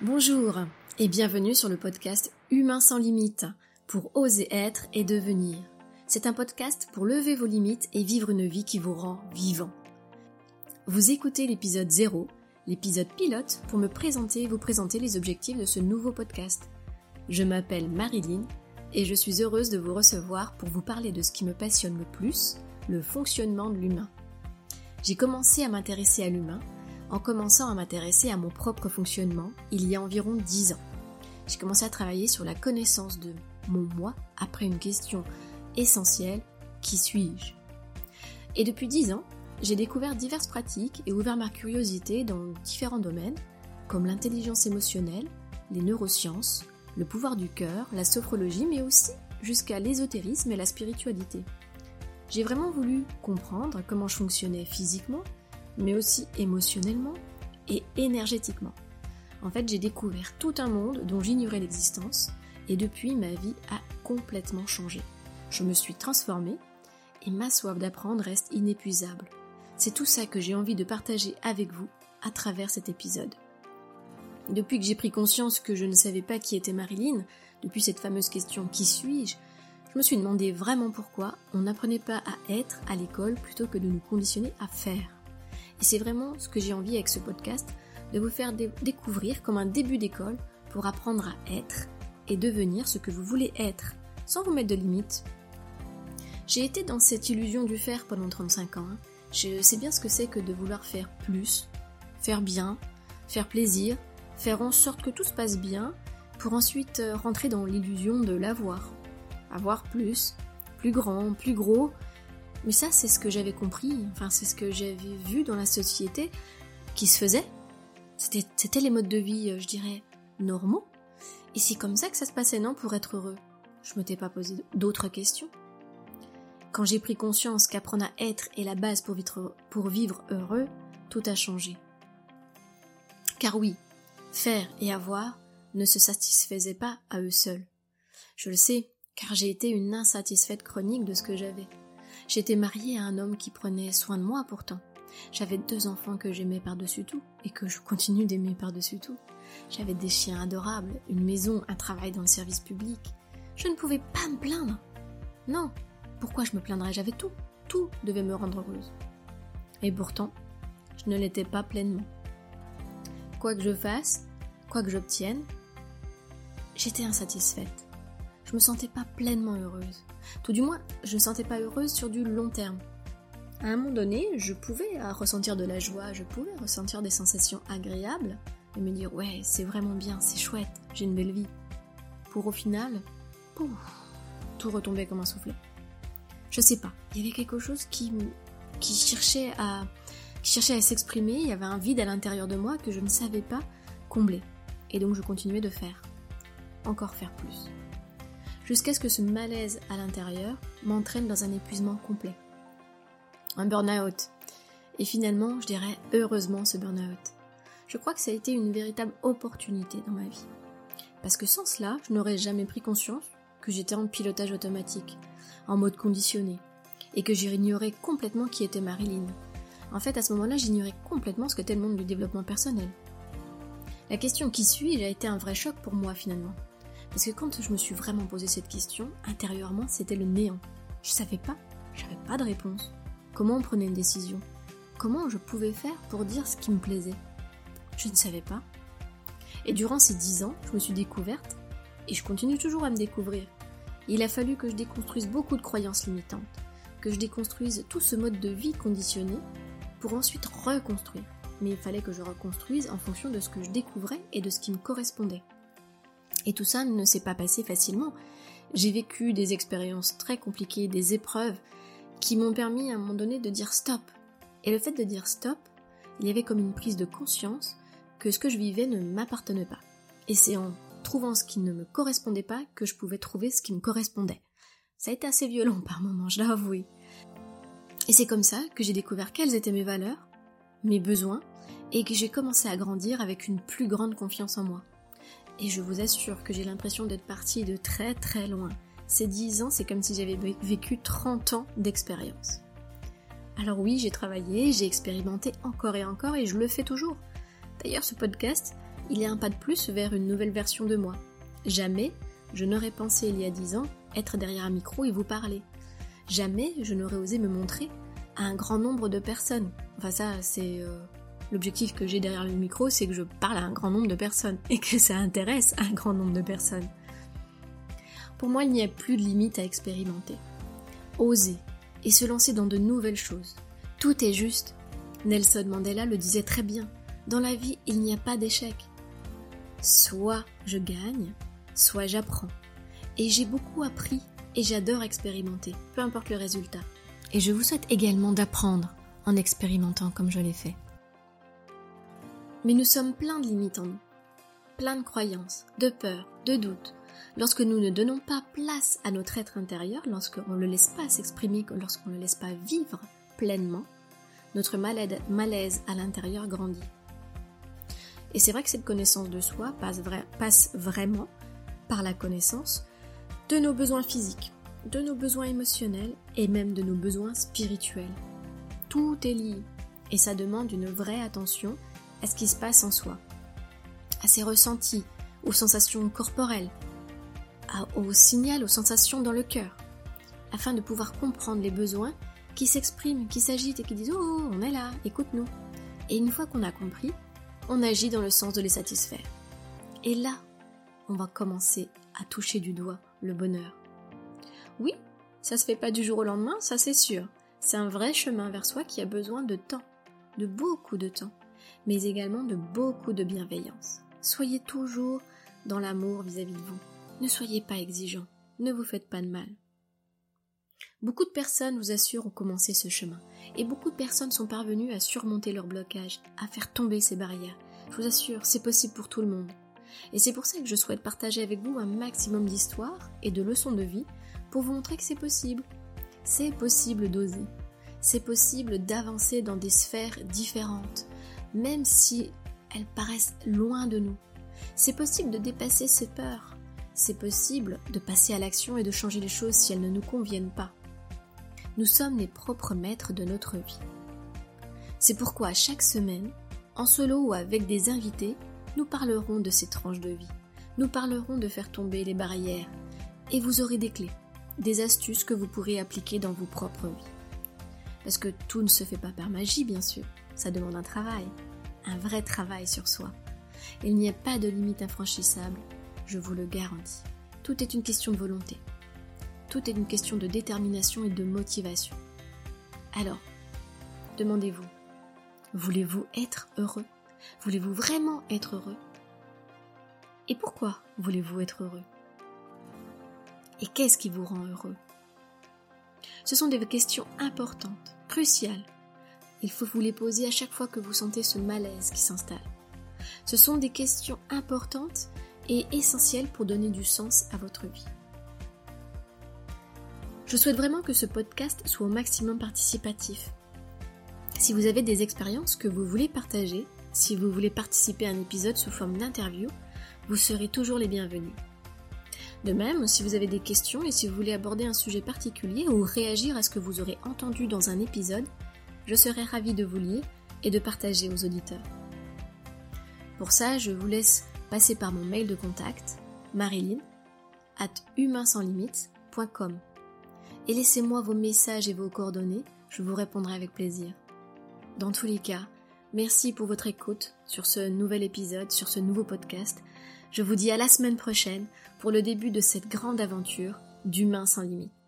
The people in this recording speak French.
Bonjour et bienvenue sur le podcast Humain sans limite pour oser être et devenir. C'est un podcast pour lever vos limites et vivre une vie qui vous rend vivant. Vous écoutez l'épisode 0, l'épisode pilote pour me présenter et vous présenter les objectifs de ce nouveau podcast. Je m'appelle Marilyn et je suis heureuse de vous recevoir pour vous parler de ce qui me passionne le plus, le fonctionnement de l'humain. J'ai commencé à m'intéresser à l'humain en commençant à m'intéresser à mon propre fonctionnement il y a environ 10 ans. J'ai commencé à travailler sur la connaissance de mon moi après une question essentielle, qui suis-je? Et depuis 10 ans, j'ai découvert diverses pratiques et ouvert ma curiosité dans différents domaines, comme l'intelligence émotionnelle, les neurosciences, le pouvoir du cœur, la sophrologie, mais aussi jusqu'à l'ésotérisme et la spiritualité. J'ai vraiment voulu comprendre comment je fonctionnais physiquement, mais aussi émotionnellement et énergétiquement. En fait, j'ai découvert tout un monde dont j'ignorais l'existence, et depuis, ma vie a complètement changé. Je me suis transformée, et ma soif d'apprendre reste inépuisable. C'est tout ça que j'ai envie de partager avec vous à travers cet épisode. Depuis que j'ai pris conscience que je ne savais pas qui était Marilyn, depuis cette fameuse question qui suis-je, je me suis demandé vraiment pourquoi on n'apprenait pas à être à l'école plutôt que de nous conditionner à faire. Et c'est vraiment ce que j'ai envie avec ce podcast, de vous faire découvrir comme un début d'école pour apprendre à être et devenir ce que vous voulez être, sans vous mettre de limites. J'ai été dans cette illusion du faire pendant 35 ans. Je sais bien ce que c'est que de vouloir faire plus, faire bien, faire plaisir, faire en sorte que tout se passe bien, pour ensuite euh, rentrer dans l'illusion de l'avoir. Avoir plus, plus grand, plus gros, mais ça, c'est ce que j'avais compris, enfin, c'est ce que j'avais vu dans la société qui se faisait. C'était les modes de vie, euh, je dirais, normaux. Et c'est comme ça que ça se passait, non, pour être heureux Je m'étais pas posé d'autres questions. Quand j'ai pris conscience qu'apprendre à être est la base pour vivre, pour vivre heureux, tout a changé. Car oui, faire et avoir ne se satisfaisaient pas à eux seuls. Je le sais, car j'ai été une insatisfaite chronique de ce que j'avais. J'étais mariée à un homme qui prenait soin de moi pourtant. J'avais deux enfants que j'aimais par-dessus tout et que je continue d'aimer par-dessus tout. J'avais des chiens adorables, une maison, un travail dans le service public. Je ne pouvais pas me plaindre. Non, pourquoi je me plaindrais? J'avais tout. Tout devait me rendre heureuse. Et pourtant, je ne l'étais pas pleinement. Quoi que je fasse, quoi que j'obtienne, j'étais insatisfaite je me sentais pas pleinement heureuse. Tout du moins, je me sentais pas heureuse sur du long terme. À un moment donné, je pouvais ressentir de la joie, je pouvais ressentir des sensations agréables et me dire ouais, c'est vraiment bien, c'est chouette, j'ai une belle vie. Pour au final, pouf, tout retomber comme un soufflet. Je sais pas, il y avait quelque chose qui, qui cherchait à, qui cherchait à s'exprimer, il y avait un vide à l'intérieur de moi que je ne savais pas combler. Et donc je continuais de faire. Encore faire plus jusqu'à ce que ce malaise à l'intérieur m'entraîne dans un épuisement complet. Un burn-out. Et finalement, je dirais heureusement ce burn-out. Je crois que ça a été une véritable opportunité dans ma vie. Parce que sans cela, je n'aurais jamais pris conscience que j'étais en pilotage automatique, en mode conditionné, et que j'ignorais complètement qui était Marilyn. En fait, à ce moment-là, j'ignorais complètement ce qu'était le monde du développement personnel. La question qui suit a été un vrai choc pour moi finalement. Parce que quand je me suis vraiment posé cette question, intérieurement, c'était le néant. Je savais pas, j'avais pas de réponse. Comment on prenait une décision? Comment je pouvais faire pour dire ce qui me plaisait? Je ne savais pas. Et durant ces dix ans, je me suis découverte, et je continue toujours à me découvrir. Il a fallu que je déconstruise beaucoup de croyances limitantes, que je déconstruise tout ce mode de vie conditionné, pour ensuite reconstruire. Mais il fallait que je reconstruise en fonction de ce que je découvrais et de ce qui me correspondait. Et tout ça ne s'est pas passé facilement. J'ai vécu des expériences très compliquées, des épreuves qui m'ont permis à un moment donné de dire stop. Et le fait de dire stop, il y avait comme une prise de conscience que ce que je vivais ne m'appartenait pas. Et c'est en trouvant ce qui ne me correspondait pas que je pouvais trouver ce qui me correspondait. Ça a été assez violent par moments, je dois avouer. Et c'est comme ça que j'ai découvert quelles étaient mes valeurs, mes besoins, et que j'ai commencé à grandir avec une plus grande confiance en moi et je vous assure que j'ai l'impression d'être partie de très très loin. ces 10 ans, c'est comme si j'avais vécu 30 ans d'expérience. Alors oui, j'ai travaillé, j'ai expérimenté encore et encore et je le fais toujours. D'ailleurs, ce podcast, il est un pas de plus vers une nouvelle version de moi. Jamais je n'aurais pensé il y a 10 ans être derrière un micro et vous parler. Jamais je n'aurais osé me montrer un grand nombre de personnes. Enfin ça, c'est euh, l'objectif que j'ai derrière le micro, c'est que je parle à un grand nombre de personnes et que ça intéresse un grand nombre de personnes. Pour moi, il n'y a plus de limite à expérimenter. Oser et se lancer dans de nouvelles choses. Tout est juste. Nelson Mandela le disait très bien. Dans la vie, il n'y a pas d'échec. Soit je gagne, soit j'apprends. Et j'ai beaucoup appris et j'adore expérimenter, peu importe le résultat. Et je vous souhaite également d'apprendre en expérimentant comme je l'ai fait. Mais nous sommes pleins de limites en nous, plein de croyances, de peurs, de doutes. Lorsque nous ne donnons pas place à notre être intérieur, lorsqu'on ne le laisse pas s'exprimer, lorsqu'on ne le laisse pas vivre pleinement, notre malaise à l'intérieur grandit. Et c'est vrai que cette connaissance de soi passe vraiment par la connaissance de nos besoins physiques, de nos besoins émotionnels et même de nos besoins spirituels. Tout est lié et ça demande une vraie attention à ce qui se passe en soi, à ses ressentis, aux sensations corporelles, aux signaux, aux sensations dans le cœur, afin de pouvoir comprendre les besoins qui s'expriment, qui s'agitent et qui disent Oh, on est là, écoute-nous. Et une fois qu'on a compris, on agit dans le sens de les satisfaire. Et là, on va commencer à toucher du doigt le bonheur. Oui, ça se fait pas du jour au lendemain, ça c'est sûr. C'est un vrai chemin vers soi qui a besoin de temps, de beaucoup de temps, mais également de beaucoup de bienveillance. Soyez toujours dans l'amour vis-à-vis de vous. Ne soyez pas exigeant, ne vous faites pas de mal. Beaucoup de personnes, vous assure, ont commencé ce chemin, et beaucoup de personnes sont parvenues à surmonter leur blocage, à faire tomber ces barrières. Je vous assure, c'est possible pour tout le monde. Et c'est pour ça que je souhaite partager avec vous un maximum d'histoires et de leçons de vie pour vous montrer que c'est possible. C'est possible d'oser. C'est possible d'avancer dans des sphères différentes, même si elles paraissent loin de nous. C'est possible de dépasser ses peurs. C'est possible de passer à l'action et de changer les choses si elles ne nous conviennent pas. Nous sommes les propres maîtres de notre vie. C'est pourquoi chaque semaine, en solo ou avec des invités, nous parlerons de ces tranches de vie. Nous parlerons de faire tomber les barrières. Et vous aurez des clés, des astuces que vous pourrez appliquer dans vos propres vies. Parce que tout ne se fait pas par magie, bien sûr. Ça demande un travail, un vrai travail sur soi. Il n'y a pas de limite infranchissable, je vous le garantis. Tout est une question de volonté. Tout est une question de détermination et de motivation. Alors, demandez-vous, voulez-vous être heureux? Voulez-vous vraiment être heureux? Et pourquoi voulez-vous être heureux? Et qu'est-ce qui vous rend heureux? Ce sont des questions importantes, cruciales. Il faut vous les poser à chaque fois que vous sentez ce malaise qui s'installe. Ce sont des questions importantes et essentielles pour donner du sens à votre vie. Je souhaite vraiment que ce podcast soit au maximum participatif. Si vous avez des expériences que vous voulez partager, si vous voulez participer à un épisode sous forme d'interview, vous serez toujours les bienvenus. De même, si vous avez des questions et si vous voulez aborder un sujet particulier ou réagir à ce que vous aurez entendu dans un épisode, je serai ravie de vous lire et de partager aux auditeurs. Pour ça, je vous laisse passer par mon mail de contact, marilyn, at humainsanslimite.com. Et laissez-moi vos messages et vos coordonnées, je vous répondrai avec plaisir. Dans tous les cas, Merci pour votre écoute sur ce nouvel épisode, sur ce nouveau podcast. Je vous dis à la semaine prochaine pour le début de cette grande aventure d'Humain sans limite.